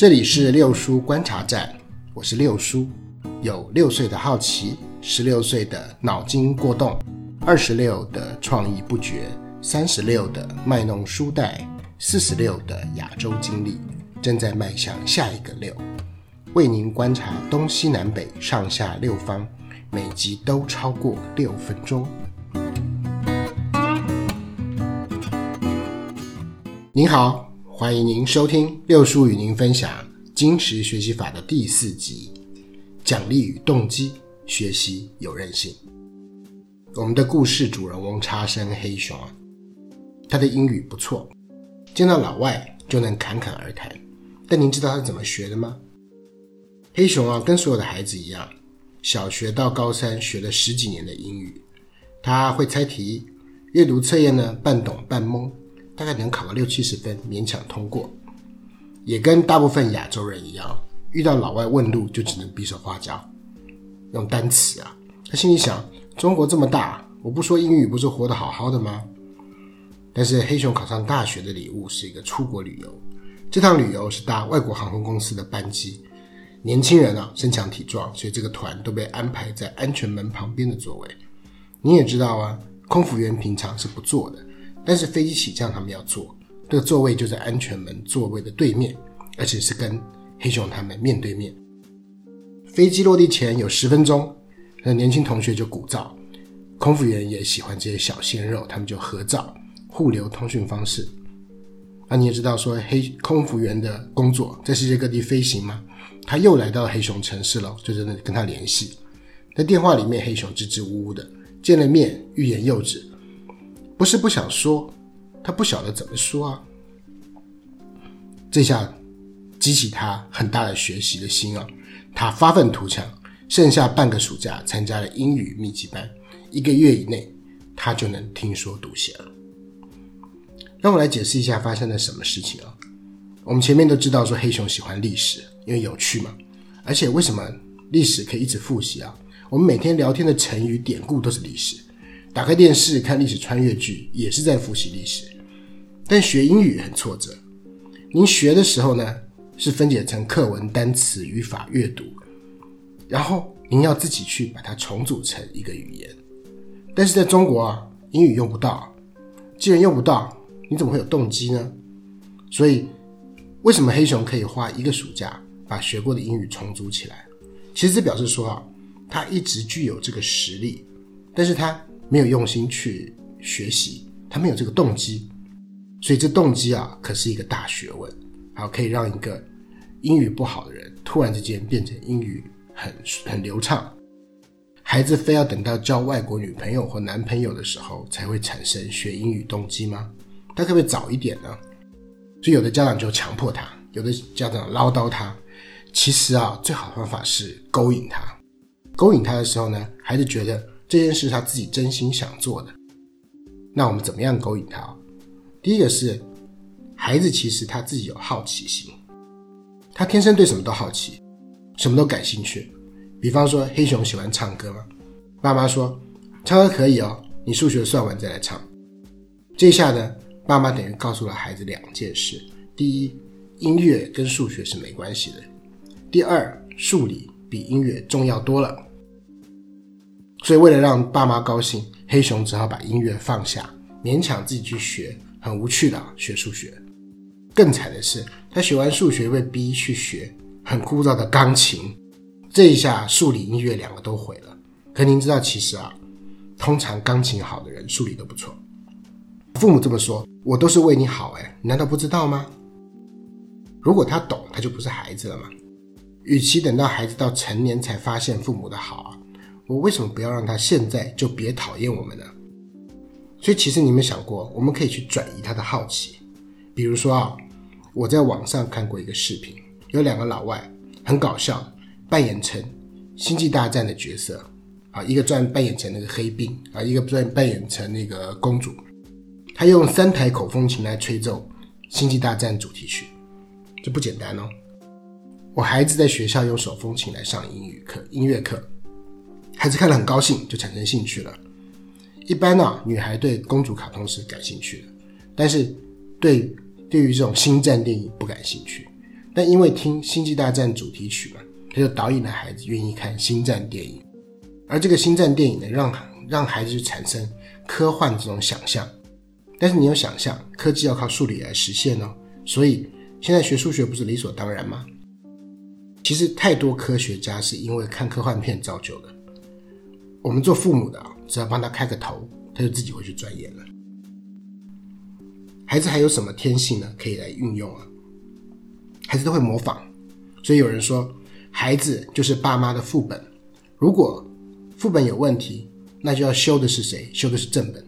这里是六叔观察站，我是六叔，有六岁的好奇，十六岁的脑筋过动，二十六的创意不绝，三十六的卖弄书袋，四十六的亚洲经历，正在迈向下一个六，为您观察东西南北上下六方，每集都超过六分钟。您好。欢迎您收听六叔与您分享精实学习法的第四集：奖励与动机，学习有韧性。我们的故事主人翁差生黑熊啊，他的英语不错，见到老外就能侃侃而谈。但您知道他怎么学的吗？黑熊啊，跟所有的孩子一样，小学到高三学了十几年的英语，他会猜题，阅读测验呢，半懂半懵。大概能考个六七十分，勉强通过，也跟大部分亚洲人一样，遇到老外问路就只能比手画脚，用单词啊。他心里想：中国这么大，我不说英语不是活得好好的吗？但是黑熊考上大学的礼物是一个出国旅游，这趟旅游是搭外国航空公司的班机，年轻人啊身强体壮，所以这个团都被安排在安全门旁边的座位。你也知道啊，空服员平常是不坐的。但是飞机起降，他们要坐，这个座位就在安全门座位的对面，而且是跟黑熊他们面对面。飞机落地前有十分钟，那年轻同学就鼓噪，空服员也喜欢这些小鲜肉，他们就合照，互留通讯方式。那你也知道，说黑空服员的工作在世界各地飞行嘛，他又来到黑熊城市了，就在那里跟他联系。在电话里面，黑熊支支吾吾的，见了面欲言又止。不是不想说，他不晓得怎么说啊。这下激起他很大的学习的心啊，他发愤图强，剩下半个暑假参加了英语密集班，一个月以内他就能听说读写了。让我来解释一下发生了什么事情啊。我们前面都知道说黑熊喜欢历史，因为有趣嘛，而且为什么历史可以一直复习啊？我们每天聊天的成语典故都是历史。打开电视看历史穿越剧，也是在复习历史。但学英语很挫折。您学的时候呢，是分解成课文、单词、语法、阅读，然后您要自己去把它重组成一个语言。但是在中国啊，英语用不到。既然用不到，你怎么会有动机呢？所以，为什么黑熊可以花一个暑假把学过的英语重组起来？其实这表示说啊，他一直具有这个实力，但是他。没有用心去学习，他没有这个动机，所以这动机啊，可是一个大学问，好，可以让一个英语不好的人突然之间变成英语很很流畅。孩子非要等到交外国女朋友或男朋友的时候才会产生学英语动机吗？他可不可以早一点呢？所以有的家长就强迫他，有的家长唠叨他。其实啊，最好的方法是勾引他。勾引他的时候呢，孩子觉得。这件事他自己真心想做的，那我们怎么样勾引他？第一个是，孩子其实他自己有好奇心，他天生对什么都好奇，什么都感兴趣。比方说，黑熊喜欢唱歌吗，爸妈说唱歌可以哦，你数学算完再来唱。这下呢，爸妈等于告诉了孩子两件事：第一，音乐跟数学是没关系的；第二，数理比音乐重要多了。所以，为了让爸妈高兴，黑熊只好把音乐放下，勉强自己去学很无趣的学数学。更惨的是，他学完数学被逼去学很枯燥的钢琴。这一下，数理音乐两个都毁了。可您知道，其实啊，通常钢琴好的人，数理都不错。父母这么说，我都是为你好，哎，难道不知道吗？如果他懂，他就不是孩子了嘛。与其等到孩子到成年才发现父母的好啊。我为什么不要让他现在就别讨厌我们呢？所以其实你们想过，我们可以去转移他的好奇。比如说啊，我在网上看过一个视频，有两个老外很搞笑，扮演成星际大战的角色啊，一个专扮演成那个黑兵啊，一个专扮演成那个公主。他用三台口风琴来吹奏星际大战主题曲，这不简单哦。我孩子在学校用手风琴来上英语课、音乐课。孩子看了很高兴，就产生兴趣了。一般呢、女孩对公主卡通是感兴趣的，但是对对于这种星战电影不感兴趣。但因为听《星际大战》主题曲嘛，他就导引了孩子愿意看星战电影。而这个星战电影呢，让让孩子产生科幻这种想象。但是你有想象，科技要靠数理来实现哦。所以现在学数学不是理所当然吗？其实太多科学家是因为看科幻片造就的。我们做父母的啊，只要帮他开个头，他就自己会去钻研了。孩子还有什么天性呢？可以来运用啊？孩子都会模仿，所以有人说，孩子就是爸妈的副本。如果副本有问题，那就要修的是谁？修的是正本，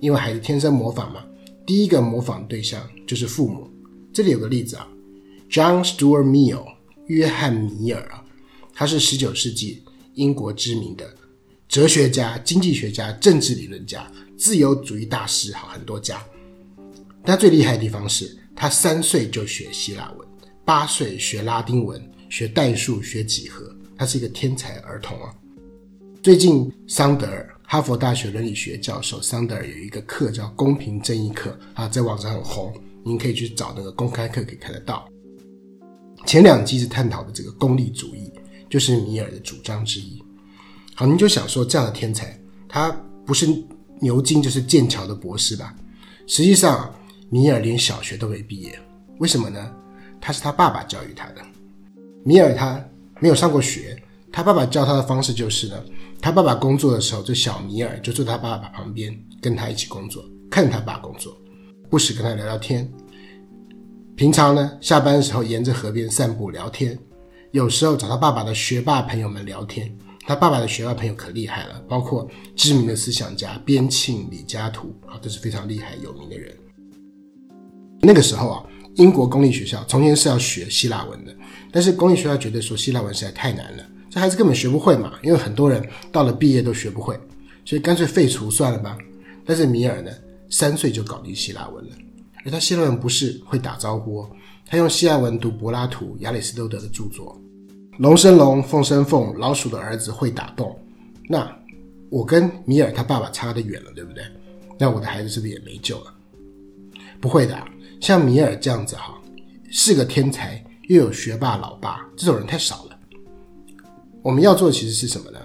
因为孩子天生模仿嘛。第一个模仿对象就是父母。这里有个例子啊，John Stuart Mill，约翰米尔啊，他是十九世纪英国知名的哲学家、经济学家、政治理论家、自由主义大师，好，很多家。他最厉害的地方是他三岁就学希腊文，八岁学拉丁文，学代数、学几何，他是一个天才儿童啊。最近桑德尔。哈佛大学伦理学教授桑德尔有一个课叫“公平正义课”啊，在网上很红，您可以去找那个公开课，可以看得到。前两集是探讨的这个功利主义，就是米尔的主张之一。好，你就想说这样的天才，他不是牛津就是剑桥的博士吧？实际上，米尔连小学都没毕业，为什么呢？他是他爸爸教育他的。米尔他没有上过学，他爸爸教他的方式就是呢。他爸爸工作的时候，这小米尔就坐他爸爸旁边，跟他一起工作，看他爸工作，不时跟他聊聊天。平常呢，下班的时候沿着河边散步聊天，有时候找他爸爸的学霸朋友们聊天。他爸爸的学霸朋友可厉害了，包括知名的思想家边沁、李嘉图啊，都是非常厉害有名的人。那个时候啊，英国公立学校从前是要学希腊文的，但是公立学校觉得说希腊文实在太难了。这孩子根本学不会嘛，因为很多人到了毕业都学不会，所以干脆废除算了吧。但是米尔呢，三岁就搞定希腊文了，而他希腊文不是会打招呼哦，他用希腊文读柏拉图、亚里士多德的著作，龙生龙，凤生凤，老鼠的儿子会打洞。那我跟米尔他爸爸差得远了，对不对？那我的孩子是不是也没救了？不会的，像米尔这样子哈，是个天才又有学霸老爸，这种人太少了。我们要做的其实是什么呢？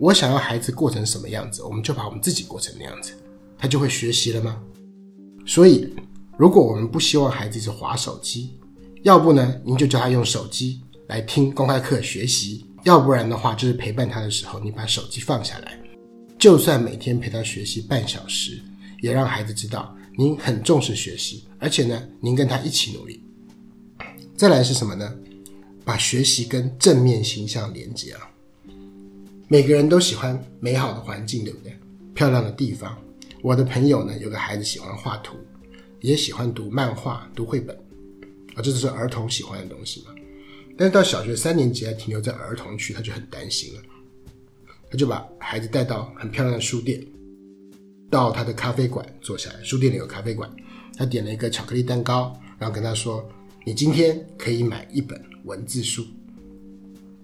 我想要孩子过成什么样子，我们就把我们自己过成那样子，他就会学习了吗？所以，如果我们不希望孩子一直滑手机，要不呢，您就叫他用手机来听公开课学习；要不然的话，就是陪伴他的时候，你把手机放下来，就算每天陪他学习半小时，也让孩子知道您很重视学习，而且呢，您跟他一起努力。再来是什么呢？把学习跟正面形象连接啊！每个人都喜欢美好的环境，对不对？漂亮的地方。我的朋友呢，有个孩子喜欢画图，也喜欢读漫画、读绘本啊，这就是儿童喜欢的东西嘛。但是到小学三年级还停留在儿童区，他就很担心了。他就把孩子带到很漂亮的书店，到他的咖啡馆坐下来。书店里有咖啡馆，他点了一个巧克力蛋糕，然后跟他说：“你今天可以买一本。”文字书，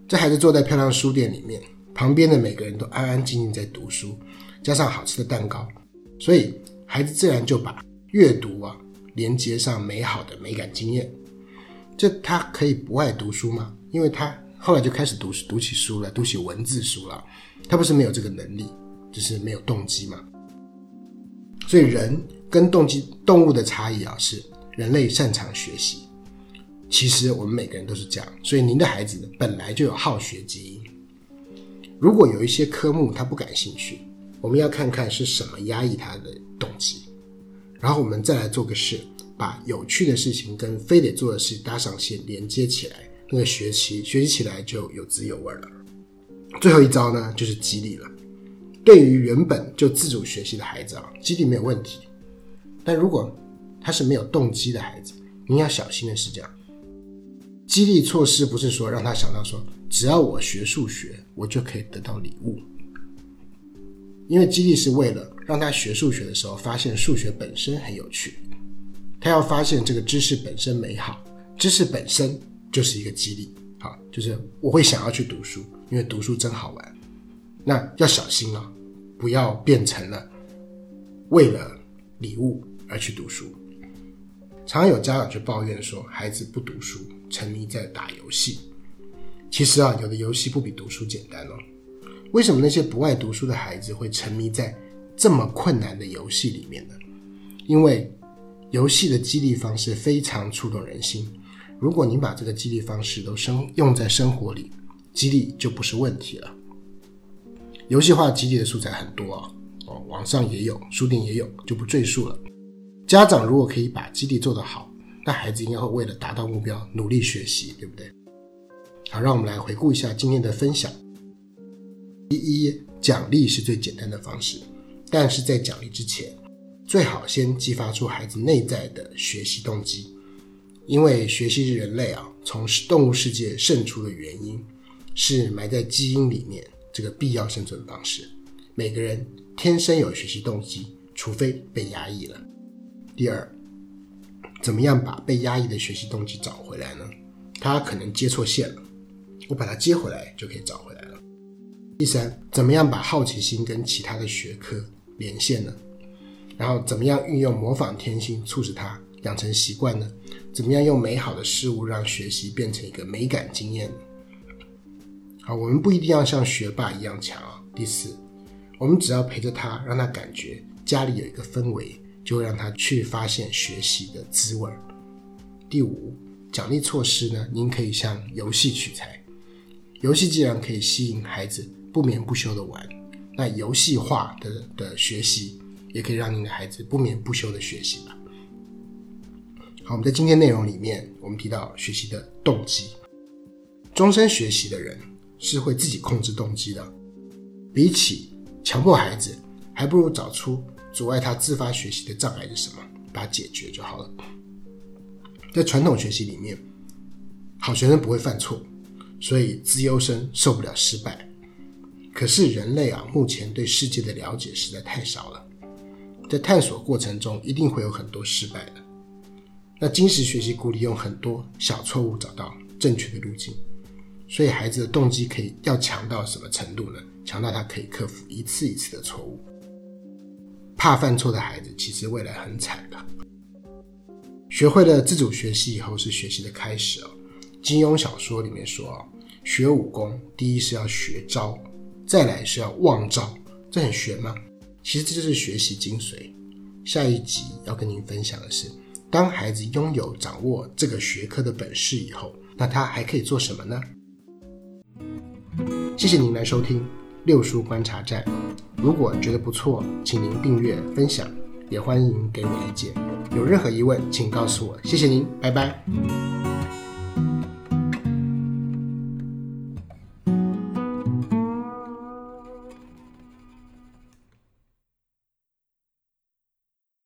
这孩子坐在漂亮书店里面，旁边的每个人都安安静静在读书，加上好吃的蛋糕，所以孩子自然就把阅读啊连接上美好的美感经验。这他可以不爱读书吗？因为他后来就开始读读起书来，读起文字书了。他不是没有这个能力，只是没有动机嘛。所以人跟动机动物的差异啊，是人类擅长学习。其实我们每个人都是这样，所以您的孩子，本来就有好学基因。如果有一些科目他不感兴趣，我们要看看是什么压抑他的动机，然后我们再来做个事，把有趣的事情跟非得做的事搭上线，连接起来，那个学习学习起来就有滋有味了。最后一招呢，就是激励了。对于原本就自主学习的孩子啊，激励没有问题。但如果他是没有动机的孩子，您要小心的是这样。激励措施不是说让他想到说，只要我学数学，我就可以得到礼物。因为激励是为了让他学数学的时候发现数学本身很有趣，他要发现这个知识本身美好，知识本身就是一个激励，好，就是我会想要去读书，因为读书真好玩。那要小心啊，不要变成了为了礼物而去读书。常有家长就抱怨说，孩子不读书，沉迷在打游戏。其实啊，有的游戏不比读书简单哦。为什么那些不爱读书的孩子会沉迷在这么困难的游戏里面呢？因为游戏的激励方式非常触动人心。如果你把这个激励方式都生用在生活里，激励就不是问题了。游戏化激励的素材很多啊，哦，网上也有，书店也有，就不赘述了。家长如果可以把激励做得好，那孩子应该会为了达到目标努力学习，对不对？好，让我们来回顾一下今天的分享。第一，奖励是最简单的方式，但是在奖励之前，最好先激发出孩子内在的学习动机。因为学习是人类啊，从动物世界胜出的原因，是埋在基因里面这个必要生存方式。每个人天生有学习动机，除非被压抑了。第二，怎么样把被压抑的学习动机找回来呢？他可能接错线了，我把它接回来就可以找回来了。第三，怎么样把好奇心跟其他的学科连线呢？然后怎么样运用模仿天性，促使他养成习惯呢？怎么样用美好的事物让学习变成一个美感经验？好，我们不一定要像学霸一样强啊。第四，我们只要陪着他，让他感觉家里有一个氛围，就会让他去发现学习的滋味。第五，奖励措施呢？您可以向游戏取材。游戏既然可以吸引孩子不眠不休的玩，那游戏化的的学习也可以让您的孩子不眠不休的学习吧。好，我们在今天内容里面，我们提到学习的动机。终身学习的人是会自己控制动机的。比起强迫孩子，还不如找出阻碍他自发学习的障碍是什么，把它解决就好了。在传统学习里面，好学生不会犯错，所以资优生受不了失败。可是人类啊，目前对世界的了解实在太少了，在探索过程中一定会有很多失败的。那金石学习鼓励用很多小错误找到正确的路径，所以孩子的动机可以要强到什么程度呢？强到他可以克服一次一次的错误。怕犯错的孩子其实未来很惨的。学会了自主学习以后是学习的开始哦。金庸小说里面说哦，学武功第一是要学招，再来是要忘招，这很玄吗？其实这就是学习精髓。下一集要跟您分享的是。当孩子拥有掌握这个学科的本事以后，那他还可以做什么呢？谢谢您来收听六叔观察站。如果觉得不错，请您订阅、分享，也欢迎给我意见。有任何疑问，请告诉我。谢谢您，拜拜。